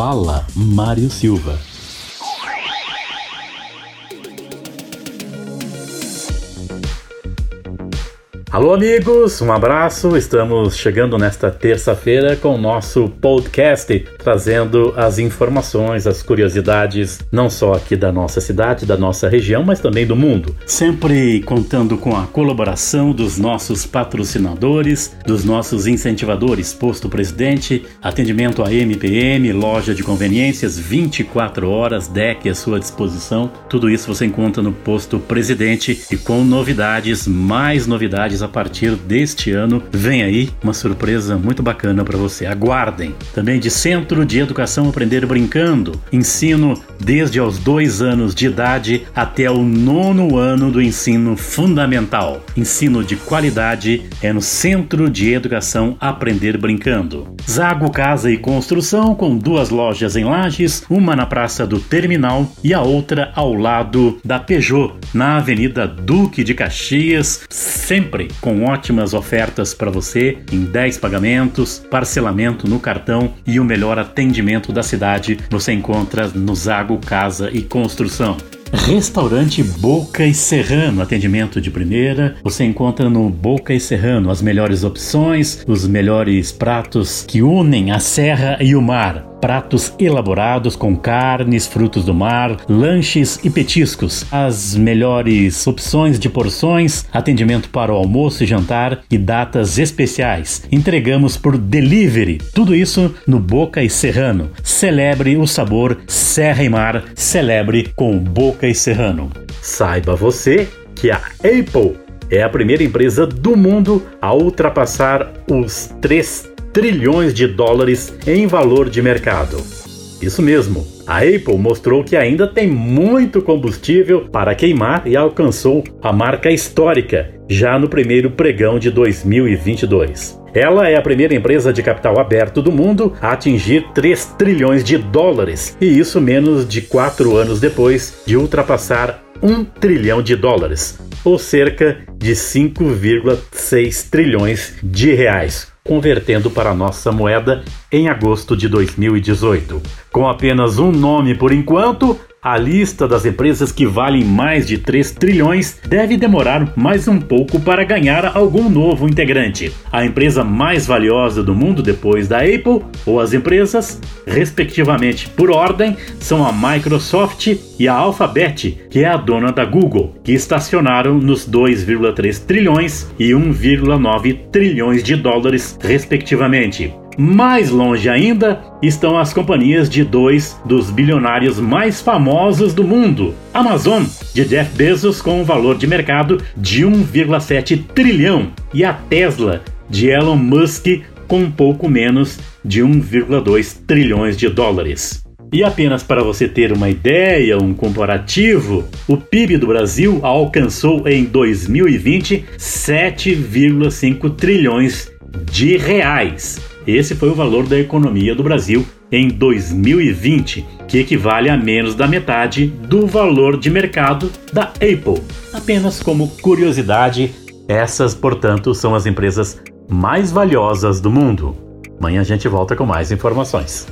Fala Mário Silva. Alô, amigos, um abraço. Estamos chegando nesta terça-feira com o nosso podcast, trazendo as informações, as curiosidades, não só aqui da nossa cidade, da nossa região, mas também do mundo. Sempre contando com a colaboração dos nossos patrocinadores, dos nossos incentivadores, Posto Presidente, atendimento a MPM, loja de conveniências, 24 horas, deck à sua disposição. Tudo isso você encontra no Posto Presidente e com novidades, mais novidades a partir deste ano. Vem aí uma surpresa muito bacana para você. Aguardem. Também de Centro de Educação Aprender Brincando. Ensino desde aos dois anos de idade até o nono ano do ensino fundamental. Ensino de qualidade é no Centro de Educação Aprender Brincando. Zago Casa e Construção com duas lojas em Lages, uma na Praça do Terminal e a outra ao lado da Peugeot, na Avenida Duque de Caxias, sempre com ótimas ofertas para você em 10 pagamentos, parcelamento no cartão e o melhor atendimento da cidade você encontra no Zago Casa e Construção. Restaurante Boca e Serrano, atendimento de primeira. Você encontra no Boca e Serrano as melhores opções, os melhores pratos que unem a serra e o mar pratos elaborados com carnes, frutos do mar, lanches e petiscos, as melhores opções de porções, atendimento para o almoço e jantar e datas especiais. Entregamos por delivery. Tudo isso no Boca e Serrano. Celebre o sabor Serra e Mar. Celebre com Boca e Serrano. Saiba você que a Apple é a primeira empresa do mundo a ultrapassar os 3 trilhões de dólares em valor de mercado. Isso mesmo, a Apple mostrou que ainda tem muito combustível para queimar e alcançou a marca histórica já no primeiro pregão de 2022. Ela é a primeira empresa de capital aberto do mundo a atingir 3 trilhões de dólares, e isso menos de 4 anos depois de ultrapassar 1 trilhão de dólares, ou cerca de 5,6 trilhões de reais, convertendo para a nossa moeda em agosto de 2018. Com apenas um nome por enquanto, a lista das empresas que valem mais de 3 trilhões deve demorar mais um pouco para ganhar algum novo integrante. A empresa mais valiosa do mundo depois da Apple, ou as empresas, respectivamente por ordem, são a Microsoft e a Alphabet, que é a dona da Google, que estacionaram nos 2,3 trilhões e 1,9 trilhões de dólares, respectivamente. Mais longe ainda estão as companhias de dois dos bilionários mais famosos do mundo: Amazon, de Jeff Bezos, com um valor de mercado de 1,7 trilhão, e a Tesla, de Elon Musk, com pouco menos de 1,2 trilhões de dólares. E apenas para você ter uma ideia, um comparativo, o PIB do Brasil alcançou em 2020 7,5 trilhões de reais. Esse foi o valor da economia do Brasil em 2020, que equivale a menos da metade do valor de mercado da Apple. Apenas como curiosidade, essas, portanto, são as empresas mais valiosas do mundo. Amanhã a gente volta com mais informações.